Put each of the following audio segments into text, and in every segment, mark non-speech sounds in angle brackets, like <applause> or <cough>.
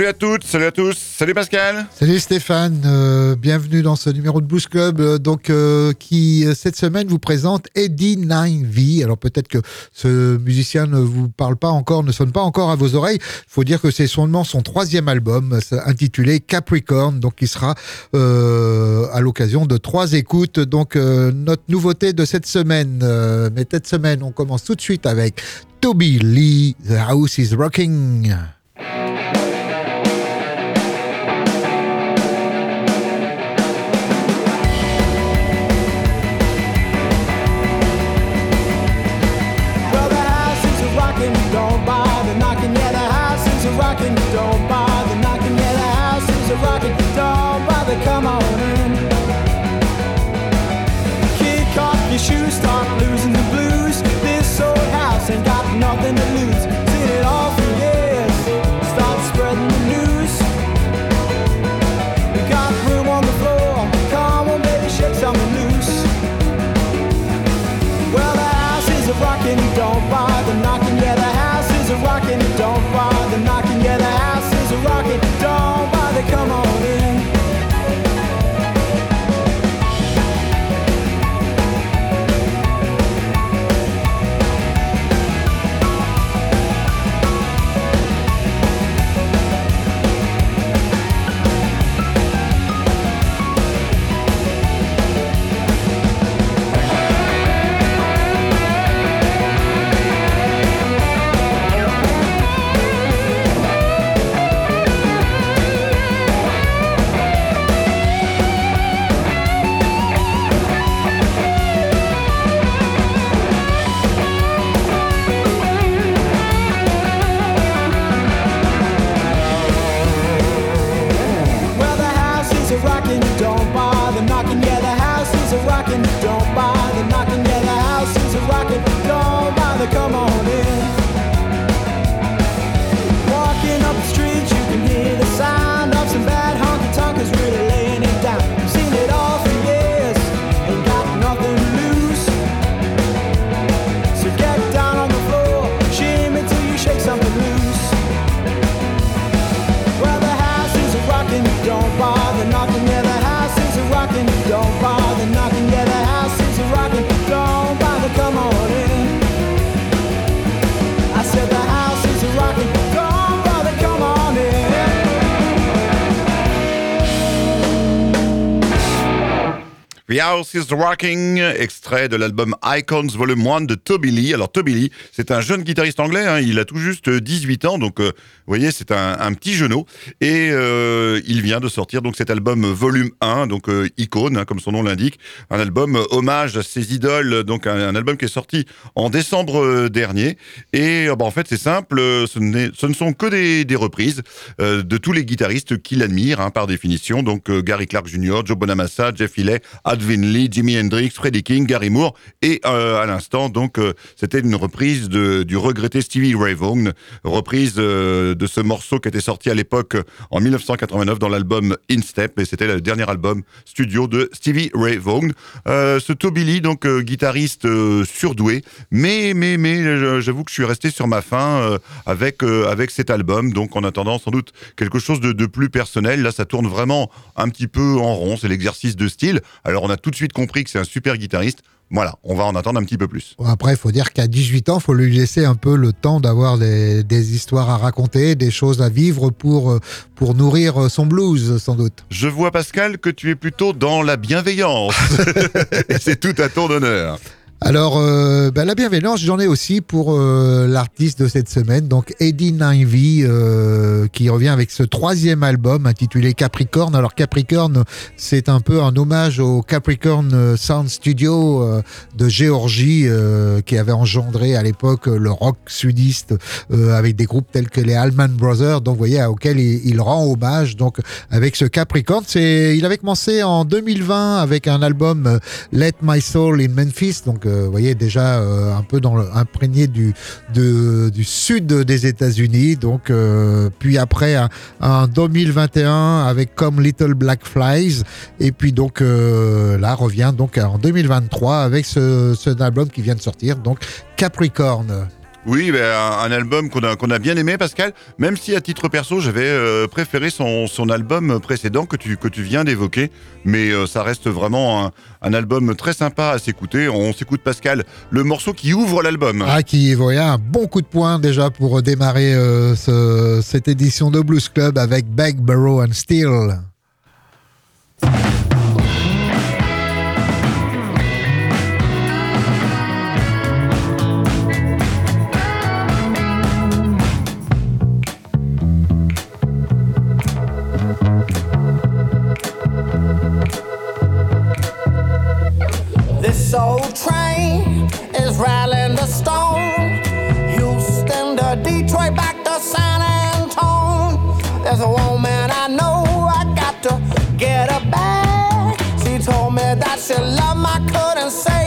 Salut à toutes, salut à tous, salut Pascal. Salut Stéphane, euh, bienvenue dans ce numéro de Blues Club, euh, donc euh, qui cette semaine vous présente Eddie 9V. Alors peut-être que ce musicien ne vous parle pas encore, ne sonne pas encore à vos oreilles. Il faut dire que c'est seulement son troisième album, intitulé Capricorn, donc qui sera à l'occasion de trois écoutes. Donc notre nouveauté de cette semaine, mais cette semaine, on commence tout de suite avec Toby Lee, The House is Rocking. The House is Rocking, extrait de l'album Icons Volume 1 de Toby Lee. Alors Toby Lee, c'est un jeune guitariste anglais, hein. il a tout juste 18 ans, donc euh, vous voyez, c'est un, petit genou. Et euh, il vient de sortir donc cet album Volume 1, donc euh, Icon, hein, comme son nom l'indique, un album hommage à ses idoles, donc un, album qui est sorti en décembre dernier. Et bah, en fait, c'est simple, ce, ne sont que des, reprises de tous les guitaristes qu'il admire, hein, par définition, donc Gary Clark Jr., Joe Bonamassa, Jeff Healey, Advin Lee, Jimi Hendrix, Freddie King, Gary Moore et euh, à l'instant donc euh, c'était une reprise de, du regretté Stevie Ray Vaughan, reprise euh, de ce morceau qui était sorti à l'époque en 1989 dans l'album In Step et c'était le dernier album studio de Stevie Ray Vaughan. ce Toby Lee donc guitariste surdoué, mais mais mais j'avoue que je suis resté sur ma faim avec avec cet album donc en attendant sans doute quelque chose de, de plus personnel. Là ça tourne vraiment un petit peu en rond, c'est l'exercice de style. Alors on a tout de suite compris que c'est un super guitariste. Voilà, on va en attendre un petit peu plus. Après, il faut dire qu'à 18 ans, il faut lui laisser un peu le temps d'avoir des, histoires à raconter, des choses à vivre pour, euh, pour nourrir son blues, sans doute. Je vois, Pascal, que tu es plutôt dans la bienveillance. <laughs> Et c'est tout à ton honneur. Alors, euh, ben, la bienveillance, j'en ai aussi pour euh, l'artiste de cette semaine, donc Eddie Ninevey, euh, qui revient avec ce troisième album intitulé Capricorn. Alors Capricorn, c'est un peu un hommage au Capricorn Sound Studio de Géorgie, qui avait engendré à l'époque le rock sudiste avec des groupes tels que les Allman Brothers, donc vous voyez, auquel il, rend hommage. Donc avec ce Capricorn, c'est, il avait commencé en 2020 avec un album Let My Soul in Memphis, donc vous voyez déjà euh, un peu dans le, imprégné du, du sud des États-Unis. Donc, euh, puis après un, 2021 avec comme Little Black Flies, et puis donc euh, là revient donc en 2023 avec ce, ce album qui vient de sortir, donc Capricorn. Oui, ben, un, album qu'on a, a bien aimé, Pascal, même si à titre perso, j'avais euh, préféré son, son album précédent que tu, que tu viens d'évoquer, mais euh, ça reste vraiment un, un, album très sympa à s'écouter. On s'écoute, Pascal, le morceau qui ouvre l'album. Ah, qui voyait un bon coup de poing déjà pour démarrer euh, ce, cette édition de Blues Club avec Beg, Barrow and Steel. I lama, couldn't say.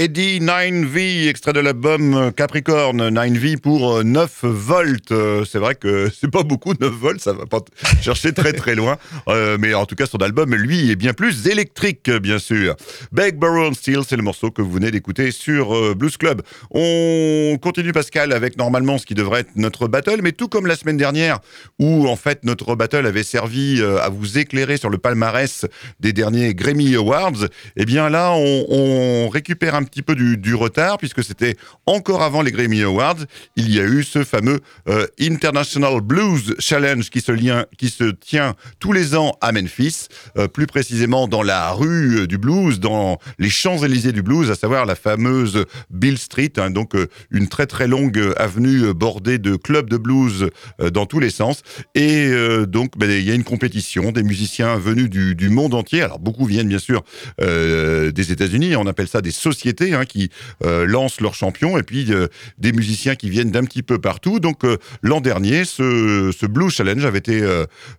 Eddie 9V, extrait de l'album Capricorn, 9V pour 9 euh, volts. Euh, c'est vrai que <laughs> c'est pas beaucoup 9 volts, ça va pas <laughs> chercher très très loin. Euh, mais en tout cas, son album, lui, est bien plus électrique, bien sûr. Beg, Barrow Steel, c'est le morceau que vous venez d'écouter sur Blues Club. On continue, Pascal, avec normalement ce qui devrait être notre battle, mais tout comme la semaine dernière, où en fait notre battle avait servi à vous éclairer sur le palmarès des derniers Grammy Awards, eh bien là, on, on récupère un petit peu du, retard, puisque c'était encore avant les Grammy Awards. Il y a eu ce fameux euh, International Blues Challenge qui se, lien, qui se tient tous les ans à Memphis, euh, plus précisément dans la rue du blues, dans les Champs-Élysées du blues, à savoir la fameuse Bill Street, hein, donc euh, une très très longue avenue bordée de clubs de blues dans tous les sens. Et donc, ben, il y a une compétition des musiciens venus du, du, monde entier. Alors, beaucoup viennent bien sûr des États-Unis, on appelle ça des sociétés Hein, qui euh, lancent leurs champions et puis euh, des musiciens qui viennent d'un petit peu partout. Donc euh, l'an dernier, ce, Blue Challenge avait été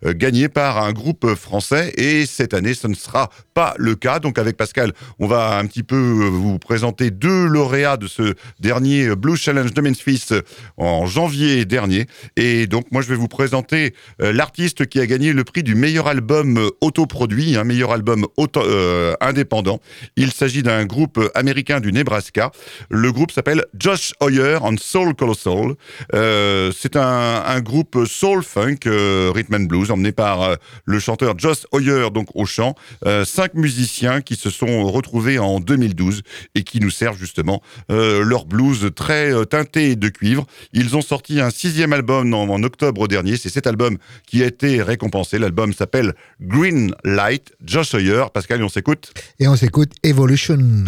gagné par un groupe français et cette année, ce ne sera pas le cas. Donc avec Pascal, on va un petit peu vous présenter deux lauréats de ce dernier Blue Challenge de Memphis en janvier dernier. Et donc moi, je vais vous présenter l'artiste qui a gagné le prix du meilleur album autoproduit, un meilleur album auto, indépendant. Il s'agit d'un groupe américain du Nebraska. Le groupe s'appelle Josh Hoyer and Soul Colossal. Euh, c'est un, un, groupe soul funk, euh, rhythm and blues, emmené par euh, le chanteur Josh Hoyer, donc au chant. Cinq musiciens qui se sont retrouvés en 2012 et qui nous servent justement leur blues très teinté de cuivre. Ils ont sorti un sixième album en, octobre dernier. C'est cet album qui a été récompensé. L'album s'appelle Green Light. Josh Hoyer, Pascal, on s'écoute. Et on s'écoute Evolution.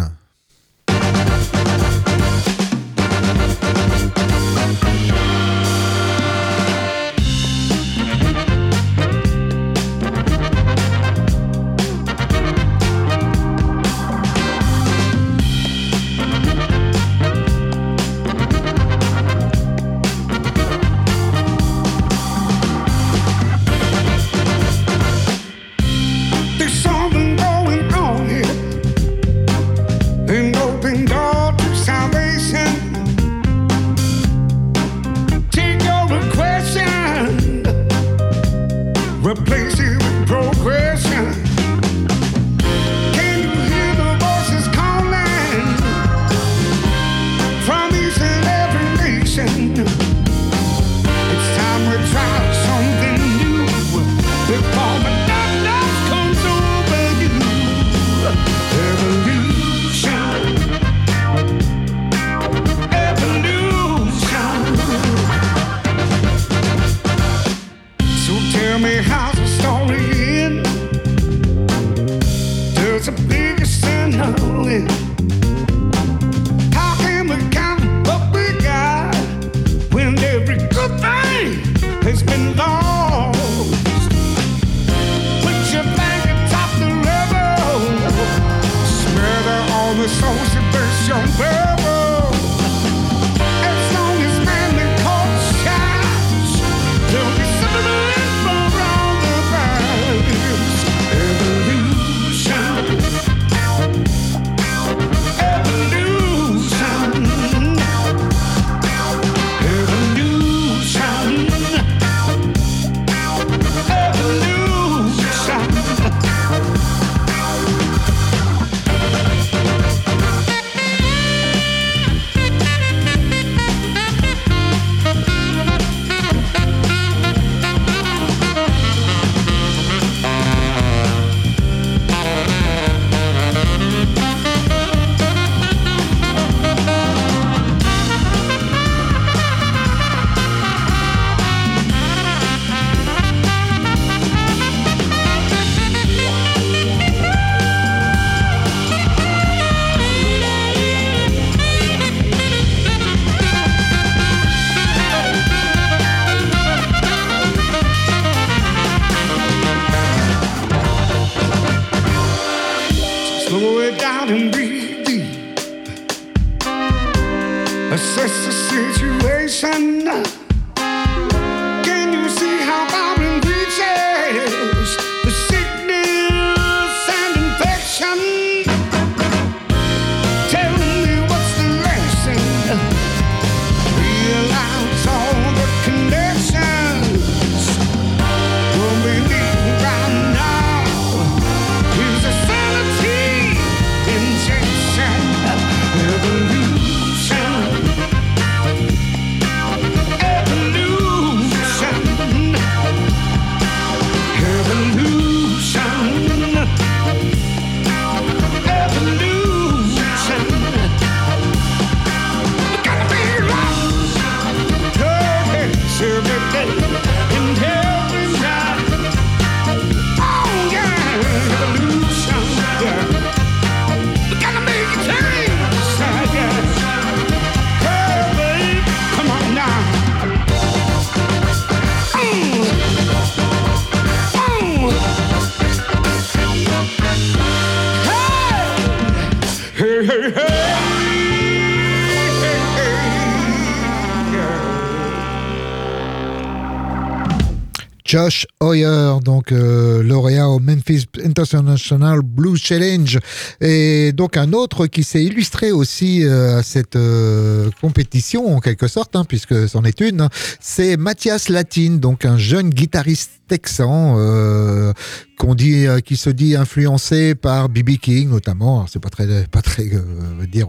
Josh Hoyer, donc euh, lauréat au Memphis International Blues Challenge, et donc un autre qui s'est illustré aussi euh, à cette euh, compétition en quelque sorte, hein, puisque c'en est une, c'est Mathias Latine, donc un jeune guitariste texan euh, qu'on dit, euh, qui se dit influencé par B.B. King notamment. C'est pas très, pas très, euh, dire,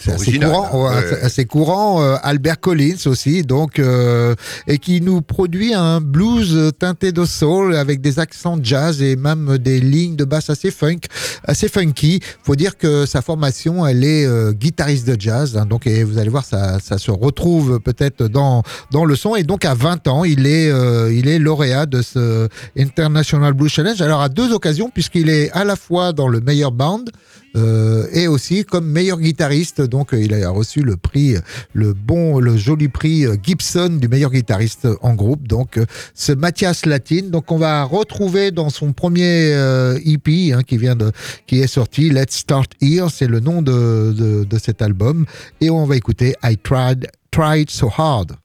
c'est assez courant, hein. ouais, assez courant. Albert Collins aussi, donc et qui nous produit un blues teinté de soul avec des accents jazz et même des lignes de basse assez funk, assez funky. Faut dire que sa formation, elle est guitariste de jazz, hein, donc et vous allez voir, ça, ça se retrouve peut-être dans dans le son. Et donc à 20 ans, il est il est lauréat de ce International Blues Challenge. Alors à deux occasions, puisqu'il est à la fois dans le meilleur band euh, et aussi comme meilleur guitariste. Donc il a reçu le prix, le bon, le joli prix euh, Gibson du meilleur guitariste en groupe. Donc euh, ce Mathias Latine, donc on va retrouver dans son premier EP hein, qui vient de, qui est sorti, Let's Start Here, c'est le nom de, de, de cet album. Et on va écouter I Tried, Tried So Hard.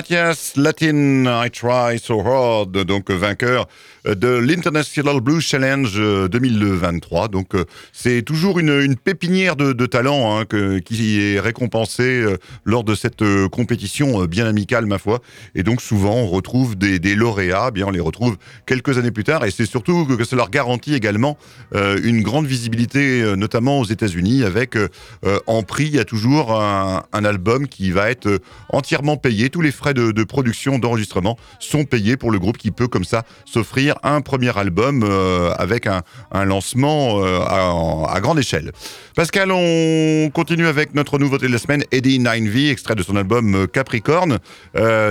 Mathias Latin, I Try So Hard, donc vainqueur de l'International Blues Challenge euh, 2023. Donc euh, c'est toujours une, pépinière de, de talent hein, qui est récompensée euh, lors de cette euh, compétition euh, bien amicale, ma foi. Et donc souvent on retrouve des, lauréats, eh bien on les retrouve quelques années plus tard. Et c'est surtout que ça leur garantit également euh, une grande visibilité, euh, notamment aux États-Unis, avec euh, euh, en prix il y a toujours un, album qui va être euh, entièrement payé tous les les de, production, d'enregistrement sont payés pour le groupe qui peut comme ça s'offrir un premier album euh, avec un, lancement euh, à, grande échelle. Pascal, on continue avec notre nouveauté de la semaine, Eddie 9V, extrait de son album euh, Capricorne.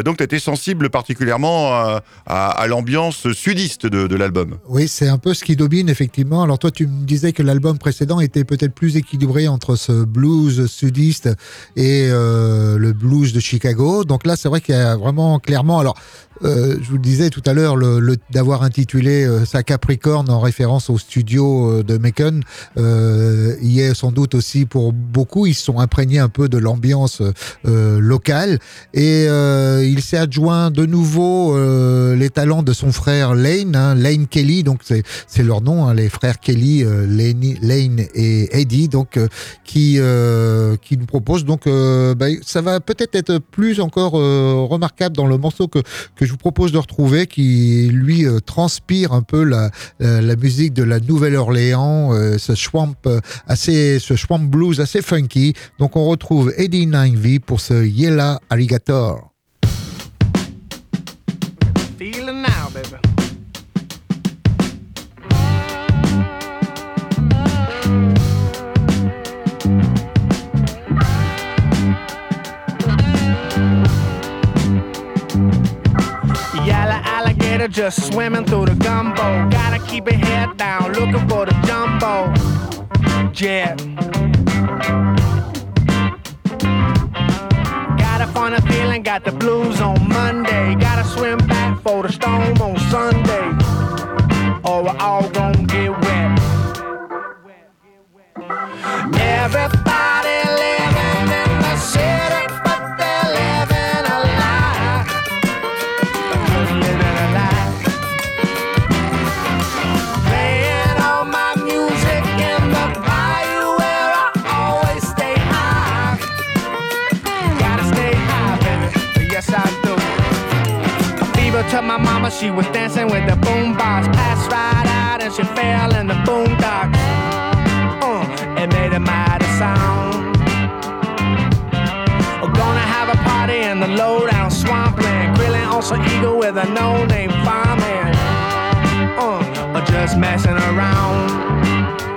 Donc, tu été sensible particulièrement à, l'ambiance sudiste de, l'album. Oui, c'est un peu ce qui domine, effectivement. Alors, toi, tu me disais que l'album précédent était peut-être plus équilibré entre ce blues sudiste et le blues de Chicago. Donc là, c'est vrai qu'il vraiment clairement. Alors, euh, je vous le disais tout à l'heure, le, le- d'avoir intitulé euh, ça Capricorne en référence au studio euh, de Macon, euh, y est sans doute aussi pour beaucoup. Ils sont imprégnés un peu de l'ambiance euh, locale. Et il s'est adjoint de nouveau les talents de son frère Lane, hein, Lane Kelly, donc c'est c'est leur nom, hein, les frères Kelly, Lane, Lane et Eddie, donc qui qui nous propose donc bah, ça va peut-être être plus encore remarquable dans le morceau que que je vous propose de retrouver, qui lui euh, transpire un peu la la, musique de la Nouvelle-Orléans, euh, ce swamp euh, assez ce swamp blues assez funky. Donc on retrouve Eddie 9V pour ce Yella Alligator. Just swimming through the gumbo. Gotta keep your head down, looking for the jumbo. Yeah. Got a feeling, got the blues on Monday. Gotta swim back for the storm on Sunday. Or we're all gonna get wet. Everybody to she was dancing with the boombox. Passed right out and she fell in the boondocks. Uh, it made a mighty sound. We're gonna have a party in the lowdown swampland. Grilling on some eagle with a no-name fireman. Uh, or just messing around.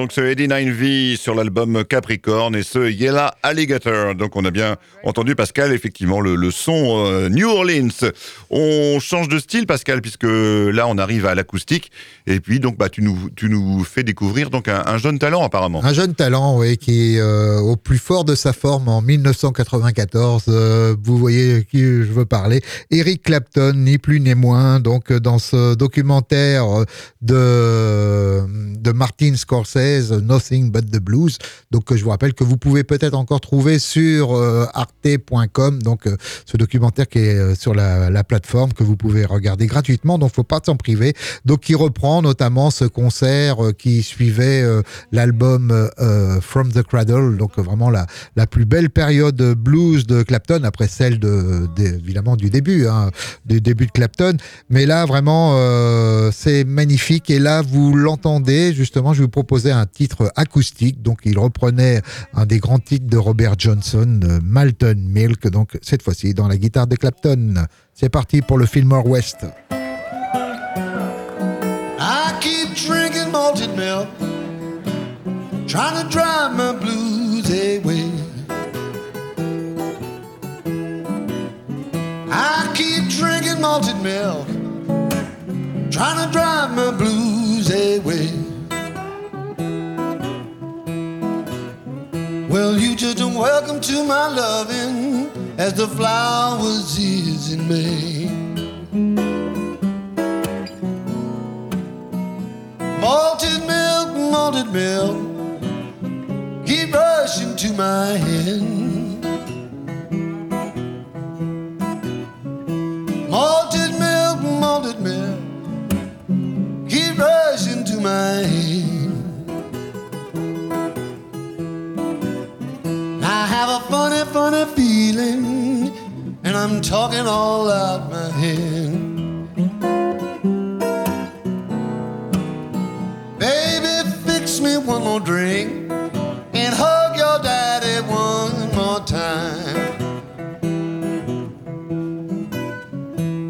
Donc ce 89V sur l'album Capricorn et ce Yella Alligator. Donc on a bien entendu Pascal, effectivement, le, son euh, New Orleans. On change de style, Pascal, puisque là on arrive à l'acoustique. Et puis donc bah tu nous tu nous fais découvrir donc un, un jeune talent apparemment. Un jeune talent, oui, qui est euh, au plus fort de sa forme en 1994. Euh, vous voyez qui je veux parler. Eric Clapton, ni plus ni moins. Donc, dans ce documentaire de, de Martin Scorsese, Nothing But the Blues. Donc, euh, je vous rappelle que vous pouvez peut-être encore trouver sur euh, arte.com. Donc, euh, ce documentaire qui est euh, sur la, la plateforme que vous pouvez regarder gratuitement. Donc, faut pas s'en priver. Donc, qui reprend notamment ce concert euh, qui suivait euh, l'album euh, euh, From the Cradle, donc euh, vraiment la, la plus belle période blues de Clapton, après celle de, de- évidemment du début, hein, du début de Clapton. Mais là, vraiment, euh, c'est magnifique. Et là, vous l'entendez, justement, je vais vous proposer un titre acoustique. Donc, il reprenait un des grands titres de Robert Johnson, euh, Malton Milk, donc cette fois-ci dans la guitare de Clapton. C'est parti pour le Fillmore West. I keep drinking malted milk, trying to drive my blues away. I keep drinking malted milk, trying to drive my blues away. You welcome to my loving as the flowers is in May. Malted milk, malted milk, keep rushing to my hand. Malted milk, malted milk, keep rushing to my hand. I have a funny, funny feeling, and I'm talking all out my head. Baby, fix me one more drink and hug your daddy one more time.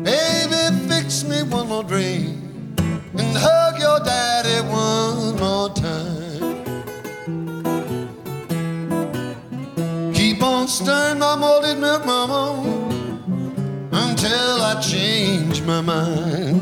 Baby, fix me one more drink and hug your daddy Stirring my malted milk, mama, until I change my mind.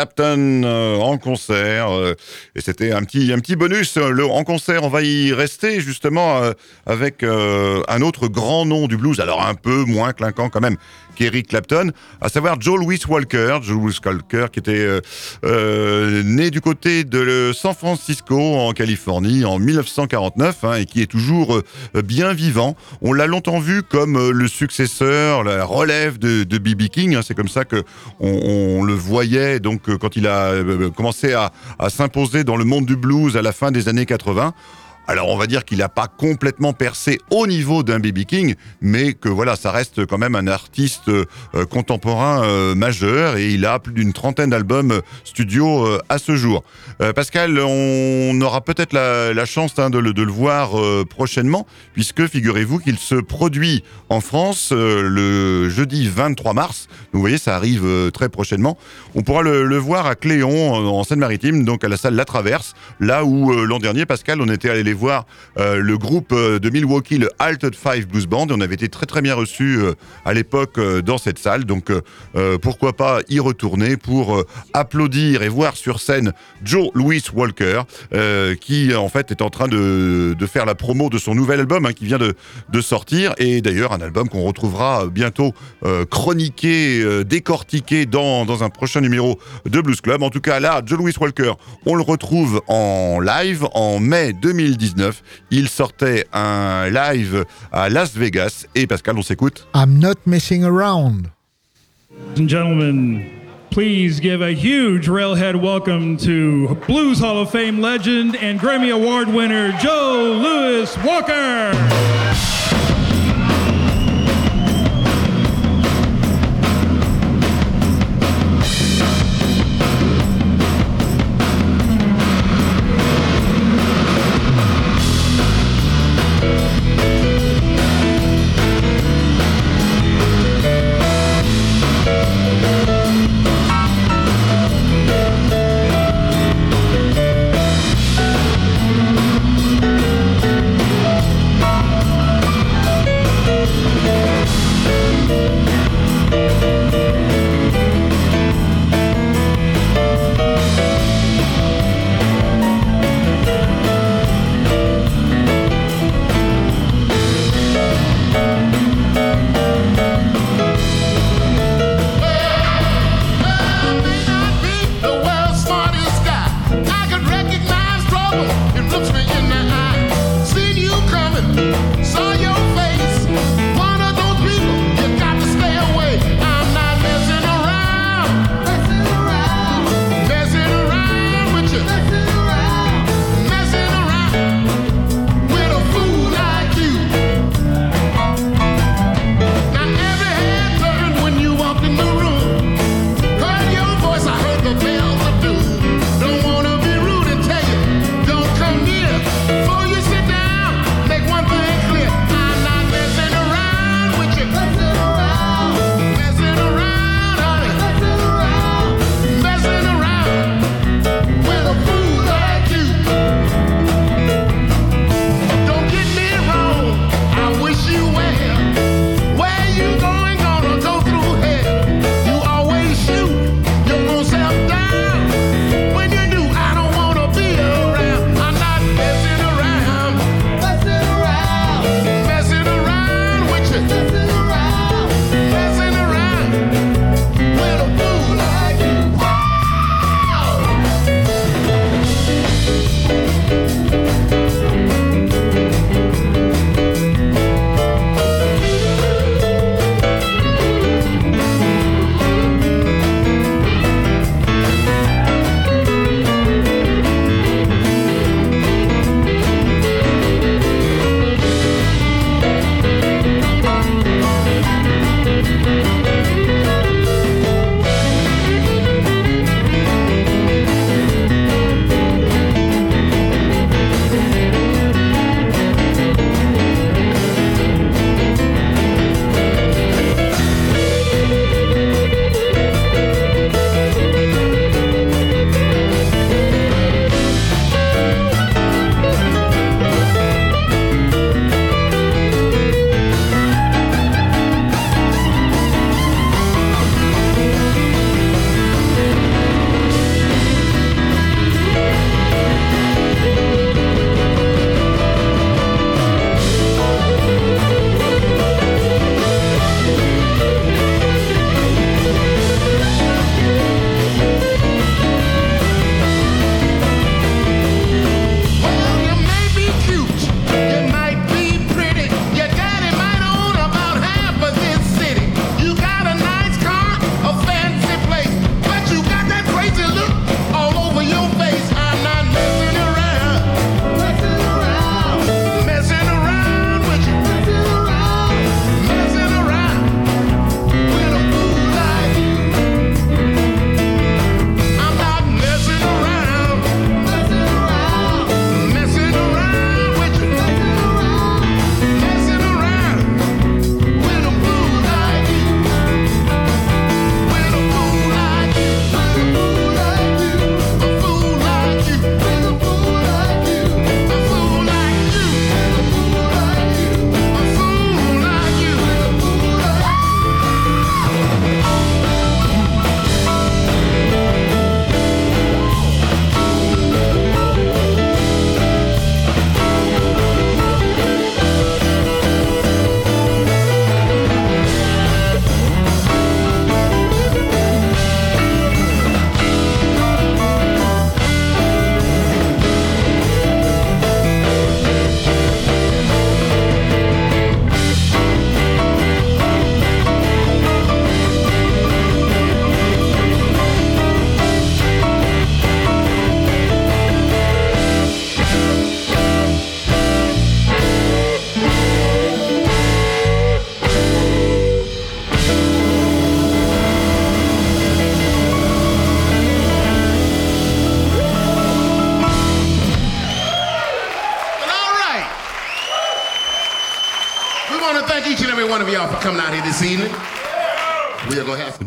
Clapton euh, en concert euh, et c'était un petit un petit bonus. Euh, le, en concert on va y rester justement avec un autre grand nom du blues. Alors un peu moins clinquant quand même qu'Eric Clapton à savoir Joe Louis Walker Joe Walker qui était euh, euh, né du côté de San Francisco en Californie en 1949 hein, et qui est toujours euh, bien vivant on l'a longtemps vu comme le successeur la relève de, B.B. King hein, c'est comme ça que on, le voyait donc quand il a commencé à s'imposer dans le monde du blues à la fin des années 80. Alors on va dire qu'il n'a pas complètement percé au niveau d'un BB King, mais que voilà, ça reste quand même un artiste euh, contemporain euh, majeur et il a plus d'une trentaine d'albums euh, studio euh, à ce jour. Euh, Pascal, on aura peut-être la, chance hein, de, le, voir euh, prochainement, puisque figurez-vous qu'il se produit en France euh, le jeudi 23 mars. Vous voyez, ça arrive euh, très prochainement. On pourra le, voir à Cléon, en, Seine-Maritime, donc à la salle La Traverse, là où euh, l'an dernier, Pascal, on était allé les voir euh, le groupe euh, de Milwaukee, le Altered Five Blues Band. On avait été très très bien reçus euh, à l'époque dans cette salle. Donc pourquoi pas y retourner pour applaudir et voir sur scène Joe Louis Walker, qui en fait est en train de, de faire la promo de son nouvel album hein, qui vient de, de sortir. Et d'ailleurs un album qu'on retrouvera bientôt chroniqué, décortiqué dans, dans un prochain numéro de Blues Club. En tout cas là, Joe Louis Walker, on le retrouve en live en mai 2019. Il sortait un live à Las Vegas. Et Pascal, on s'écoute. I'm not messing around. and gentlemen, please give a huge railhead welcome to Blues Hall of Fame legend and Grammy Award winner Joe Louis Walker.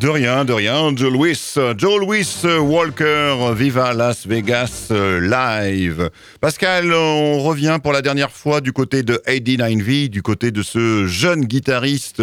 De rien, de rien. Joe Louis, Joe Louis Walker, Viva Las Vegas euh, live. Pascal, on revient pour la dernière fois du côté de 89V, du côté de ce jeune guitariste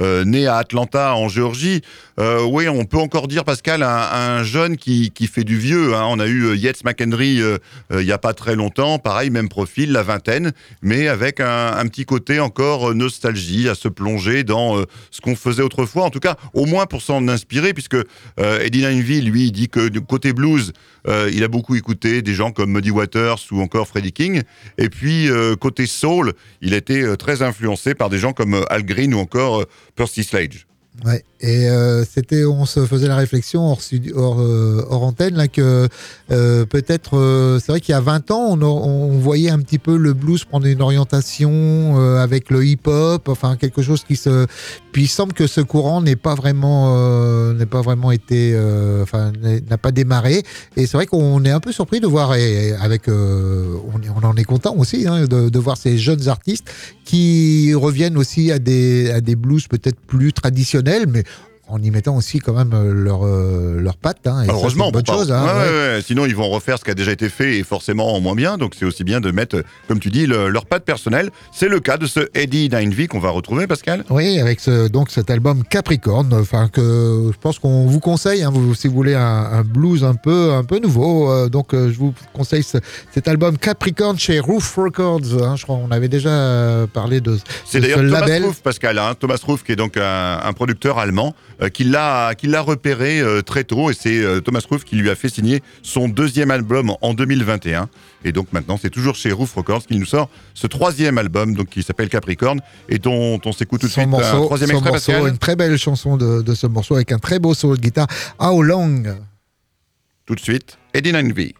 euh, né à Atlanta, en Géorgie. Euh, oui, on peut encore dire, Pascal, un, un jeune qui, fait du vieux. hein. On a eu euh, Yates McHenry euh, euh, il n'y a pas très longtemps, pareil, même profil, la vingtaine, mais avec un, petit côté encore euh, nostalgie, à se plonger dans euh, ce qu'on faisait autrefois, en tout cas, au moins pour s'en inspirer, puisque euh, Eddie Nineville, lui, dit que du côté blues, euh, il a beaucoup écouté des gens comme Muddy Waters ou encore Freddie King, et puis euh, côté soul, il a été euh, très influencé par des gens comme Al Green ou encore Percy Sledge. Ouais. Et euh, c'était, on se faisait la réflexion hors, hors, euh, hors antenne là que euh, peut-être, euh, c'est vrai qu'il y a 20 ans, on, on voyait un petit peu le blues prendre une orientation euh, avec le hip-hop, enfin quelque chose qui se. Puis il semble que ce courant n'est pas vraiment, n'est pas vraiment été, enfin n'a pas démarré. Et c'est vrai qu'on est un peu surpris de voir, et avec, on, on en est content aussi hein, de, de voir ces jeunes artistes qui reviennent aussi à des, à des blues peut-être plus traditionnels, mais en y mettant aussi quand même euh, leur, euh, leur patte. Hein, et Heureusement, c'est bonne chose. hein, Ouais, ouais. ouais, ouais. Sinon, ils vont refaire ce qui a déjà été fait et forcément en moins bien. Donc, c'est aussi bien de mettre, euh, comme tu dis, le- leur patte personnelle. C'est le cas de ce Eddie 9V qu'on va retrouver, Pascal? Oui, avec ce, donc cet album Capricorne, enfin que je pense qu'on vous conseille, hein, vous, si vous voulez un, un blues un peu un peu nouveau. euh, donc euh, je vous conseille ce- cet album Capricorne chez Roof Records. je crois qu'on avait déjà parlé de, C'est de d'ailleurs ce Thomas label. Roof, Pascal. Thomas Roof, qui est donc un, un producteur allemand, qui l'a qui l'a repéré euh, très tôt. Et c'est euh, Thomas Roof qui lui a fait signer son deuxième album en 2021. Et donc maintenant, c'est toujours chez Roof Records qu'il nous sort ce troisième album, donc qui s'appelle Capricorne, et dont on s'écoute tout de suite un morceau, troisième son extrait, morceau, Pascal. une très belle chanson de, de ce morceau avec un très beau solo de guitare. How long? Tout de suite, Eddie 9V.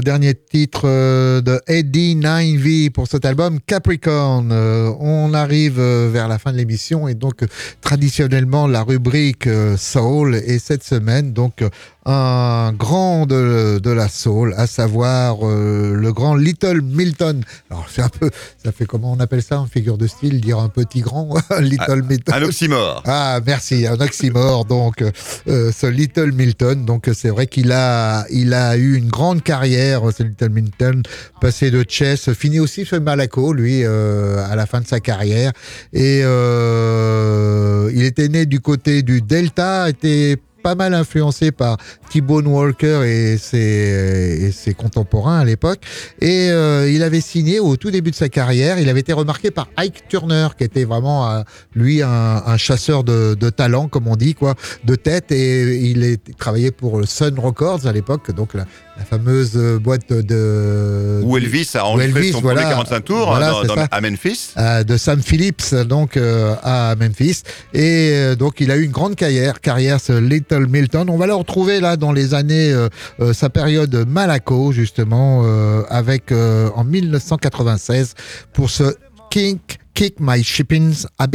Dernier titre euh, de Eddie 9V pour cet album Capricorn. Euh, on arrive euh, vers la fin de l'émission et donc euh, traditionnellement la rubrique euh, Soul et cette semaine donc euh, un grand de, de la soul, à savoir euh, le grand Little Milton. Alors c'est un peu, ça fait comment on appelle ça en figure de style, dire un petit grand <laughs> Little Milton. Un oxymore. <laughs> Ah, merci, un oxymore. Donc, euh, ce Little Milton. Donc, c'est vrai qu'il a, il a eu une grande carrière, ce Little Milton, passé de chess, fini aussi chez Malaco, lui, euh, à la fin de sa carrière. Et euh, il était né du côté du Delta, était pas mal influencé par T-Bone Walker et ses, et ses contemporains à l'époque. Et euh, il avait signé au tout début de sa carrière, il avait été remarqué par Ike Turner, qui était vraiment, euh, lui, un, un chasseur de, de talent, comme on dit, quoi, de tête. Et il, est, il travaillait pour Sun Records à l'époque, donc la, la fameuse boîte de... Où Elvis a enregistré son voilà. premier 45 tours Voilà, dans- c'est dans- ça. à Memphis. euh, de Sam Phillips donc euh, à Memphis et euh, donc il a eu une grande carrière carrière ce Little Milton on va le retrouver là dans les années euh, euh, sa période Malaco justement euh, avec euh, en 1996 pour ce King Kick My Shippings a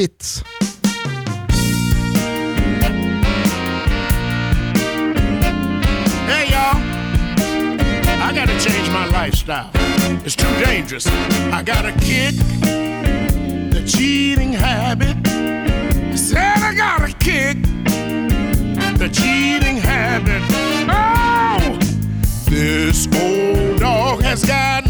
change my lifestyle. It's too dangerous. I gotta kick the cheating habit. I said I gotta kick the cheating habit. Oh, this old dog has gotten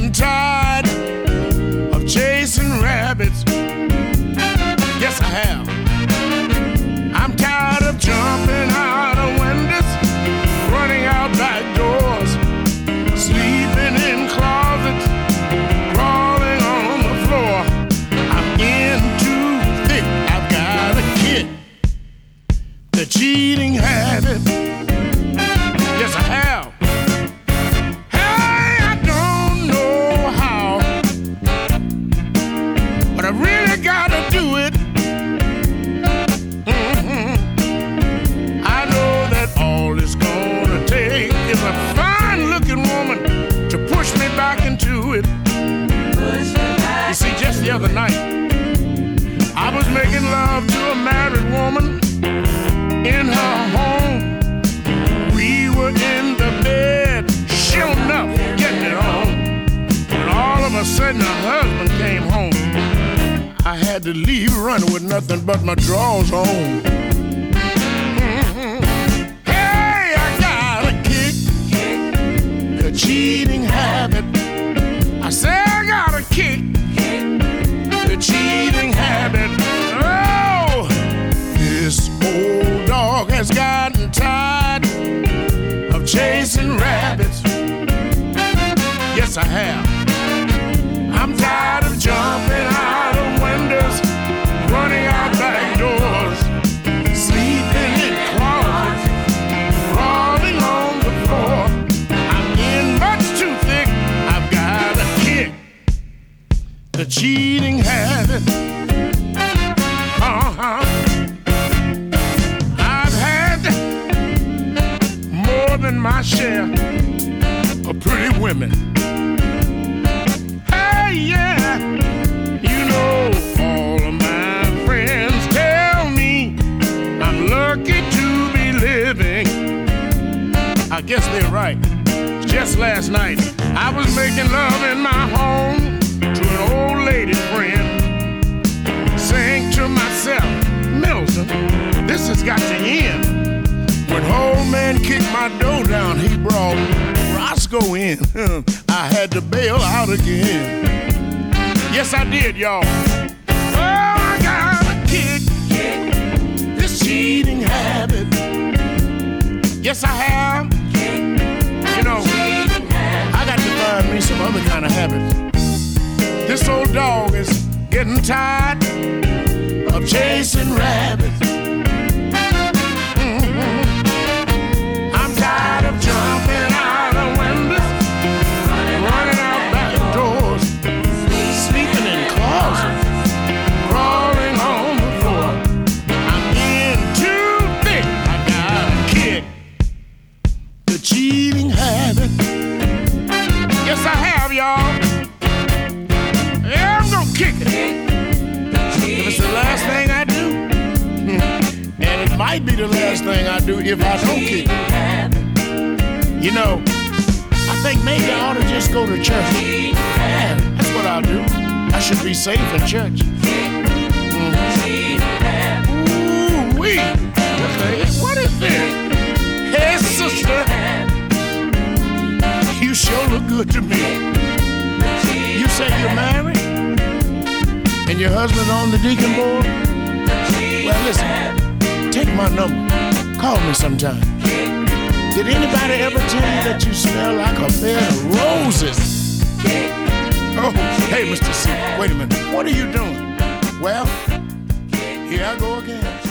last night, I was making love in my home to an old lady friend. Saying to myself, Middleton, this has got to end. When old man kicked my door down, he brought Roscoe in. <laughs> I had to bail out again. Yes, I did, y'all. Oh, I got a kick. This cheating habit. Yes, I have. Me some other kind of habits. This old dog is getting tired of chasing rabbits. Might be the last thing I do if I don't keep it. You know, I think maybe I ought to just go to church. Yeah, that's what I'll do. I should be safe in church. Ooh, wee. What is this? Hey, sister. You sure look good to me. You say you're married? And your husband on the deacon board? Well, listen, take my number. Call me sometime. Did anybody ever tell you that you smell like a bed of roses? Oh, hey, Mr. C, wait a minute. What are you doing? Well, here I go again.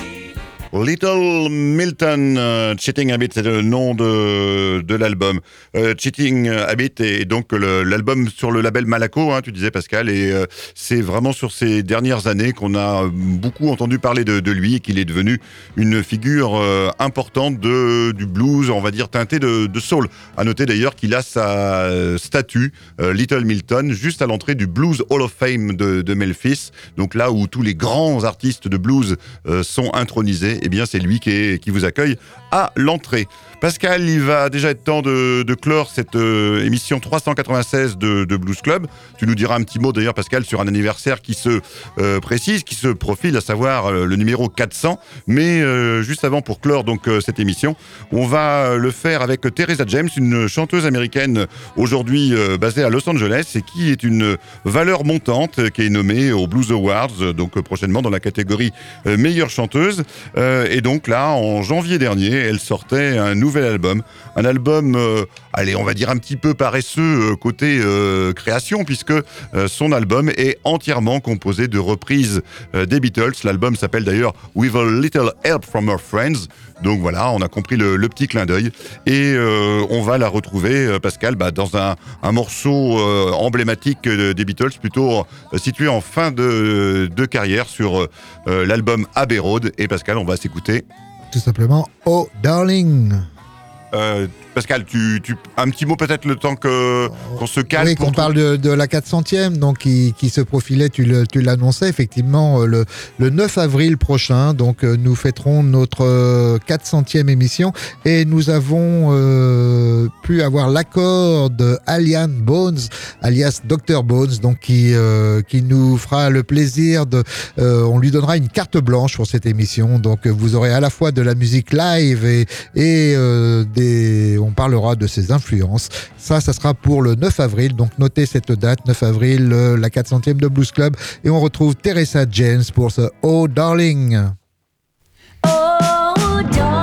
Little Milton, euh, Cheating Habit, c'est le nom de, de l'album. Euh, Cheating Habit est donc l'album sur le label Malaco, hein, tu disais Pascal, et euh, c'est vraiment sur ces dernières années qu'on a beaucoup entendu parler de, lui et qu'il est devenu une figure importante de, du blues, on va dire teinté de, de soul. À noter d'ailleurs qu'il a sa statue, Little Milton, juste à l'entrée du Blues Hall of Fame de, de Memphis, donc là où tous les grands artistes de blues sont intronisés, eh bien c'est lui qui, qui vous accueille à l'entrée. Pascal, il va déjà être temps de, clore cette euh, émission 396 de, Blues Club. Tu nous diras un petit mot d'ailleurs, Pascal, sur un anniversaire qui se euh, précise, qui se profile, à savoir euh, le numéro 400. Mais juste avant, pour clore donc cette émission, on va le faire avec Teresa James, une chanteuse américaine aujourd'hui basée à Los Angeles et qui est une valeur montante, qui est nommée aux Blues Awards, donc prochainement dans la catégorie meilleure chanteuse. Et donc là, en janvier dernier, elle sortait un nouvel album, un album, euh, allez, on va dire un petit peu paresseux euh, côté euh, création, puisque son album est entièrement composé de reprises des Beatles. L'album s'appelle d'ailleurs With a Little Help from Her Friends. Donc voilà, on a compris le, petit clin d'œil. Et on va la retrouver, Pascal, bah, dans un, morceau emblématique des Beatles, plutôt situé en fin de, de carrière sur l'album Abbey Road. Et Pascal, on va s'écouter. Tout simplement, Oh Darling. Euh, Pascal, tu, tu, un petit mot peut-être le temps que qu'on se calme. Oui, qu'on parle de, de la 400e, donc qui, qui se profilait, tu le- tu l'annonçais effectivement, euh, le, le 9 avril prochain. Donc euh, nous fêterons notre euh, 400e émission et nous avons euh, pu avoir l'accord de Alian Bones, alias Dr Bones, donc qui, euh, qui nous fera le plaisir de. euh, on lui donnera une carte blanche pour cette émission. Donc euh, vous aurez à la fois de la musique live et, et euh, des, on parlera de ses influences. Ça, ça sera pour le 9 avril. Donc notez cette date, 9 avril, euh, la 400e de Blues Club. Et on retrouve Teresa James pour ce Oh Darling. Oh, darling,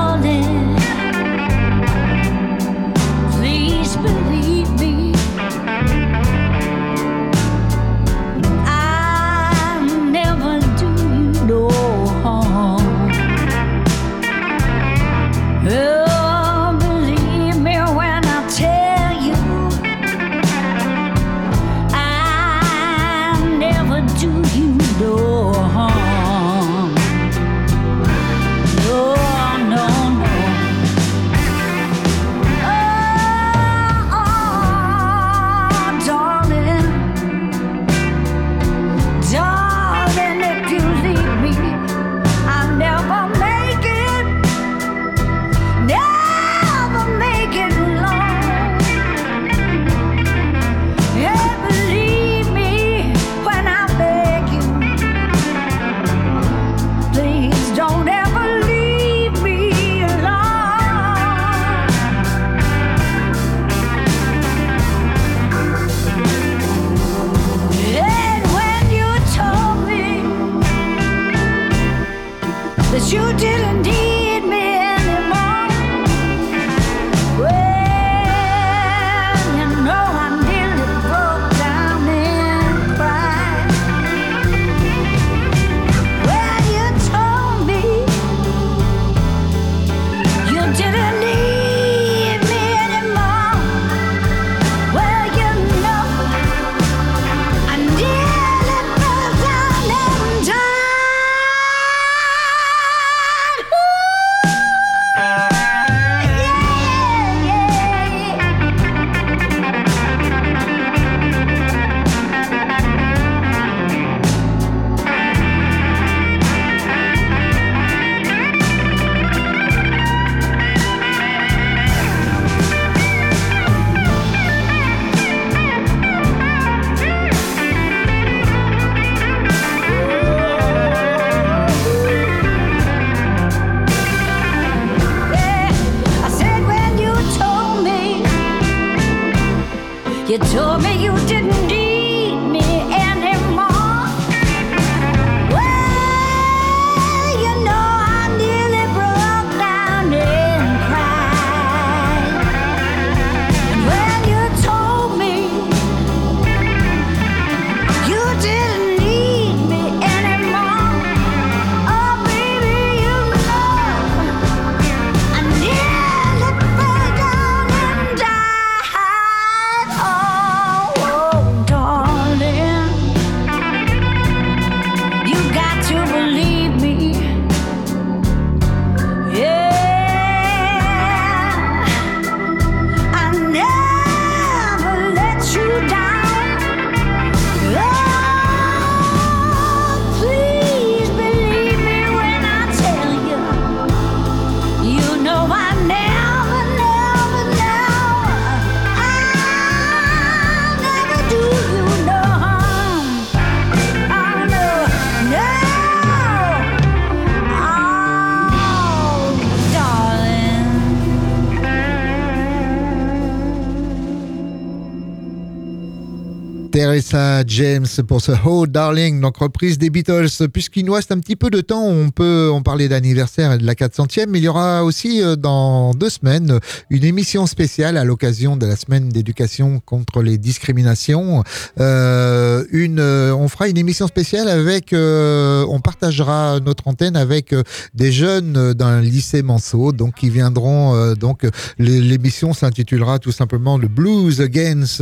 James pour ce Oh Darling, donc reprise des Beatles. Puisqu'il nous reste un petit peu de temps, on peut en parler d'anniversaire et de la 400e, mais il y aura aussi euh, dans deux semaines une émission spéciale à l'occasion de la semaine d'éducation contre les discriminations. Euh, une, euh, on fera une émission spéciale avec, euh, on partagera notre antenne avec euh, des jeunes d'un lycée Manceau, donc qui viendront. euh, donc l'émission s'intitulera tout simplement le Blues Against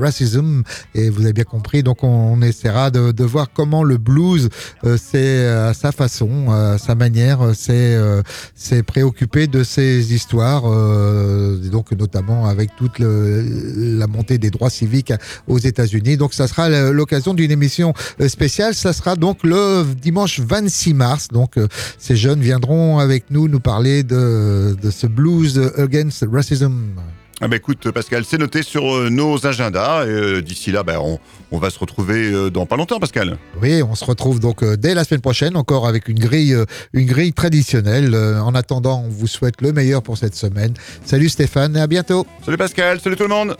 Racism, et vous avez bien compris. Donc on, essaiera de, voir comment le blues, euh, c'est à sa façon, à sa manière, euh, c'est euh, préoccupé de ces histoires, euh, donc notamment avec toute la montée des droits civiques aux États-Unis. Donc ça sera l'occasion d'une émission euh, spéciale. Ça sera donc le dimanche 26 mars. Donc euh, ces jeunes viendront avec nous nous parler de ce blues against racism. Ah bah écoute Pascal, c'est noté sur euh, nos agendas. Et, euh, D'ici là, bah, on, on va se retrouver euh, dans pas longtemps, Pascal. Oui, on se retrouve donc dès la semaine prochaine, encore avec une grille, une grille traditionnelle. En attendant, on vous souhaite le meilleur pour cette semaine. Salut Stéphane et à bientôt. Salut Pascal, salut tout le monde.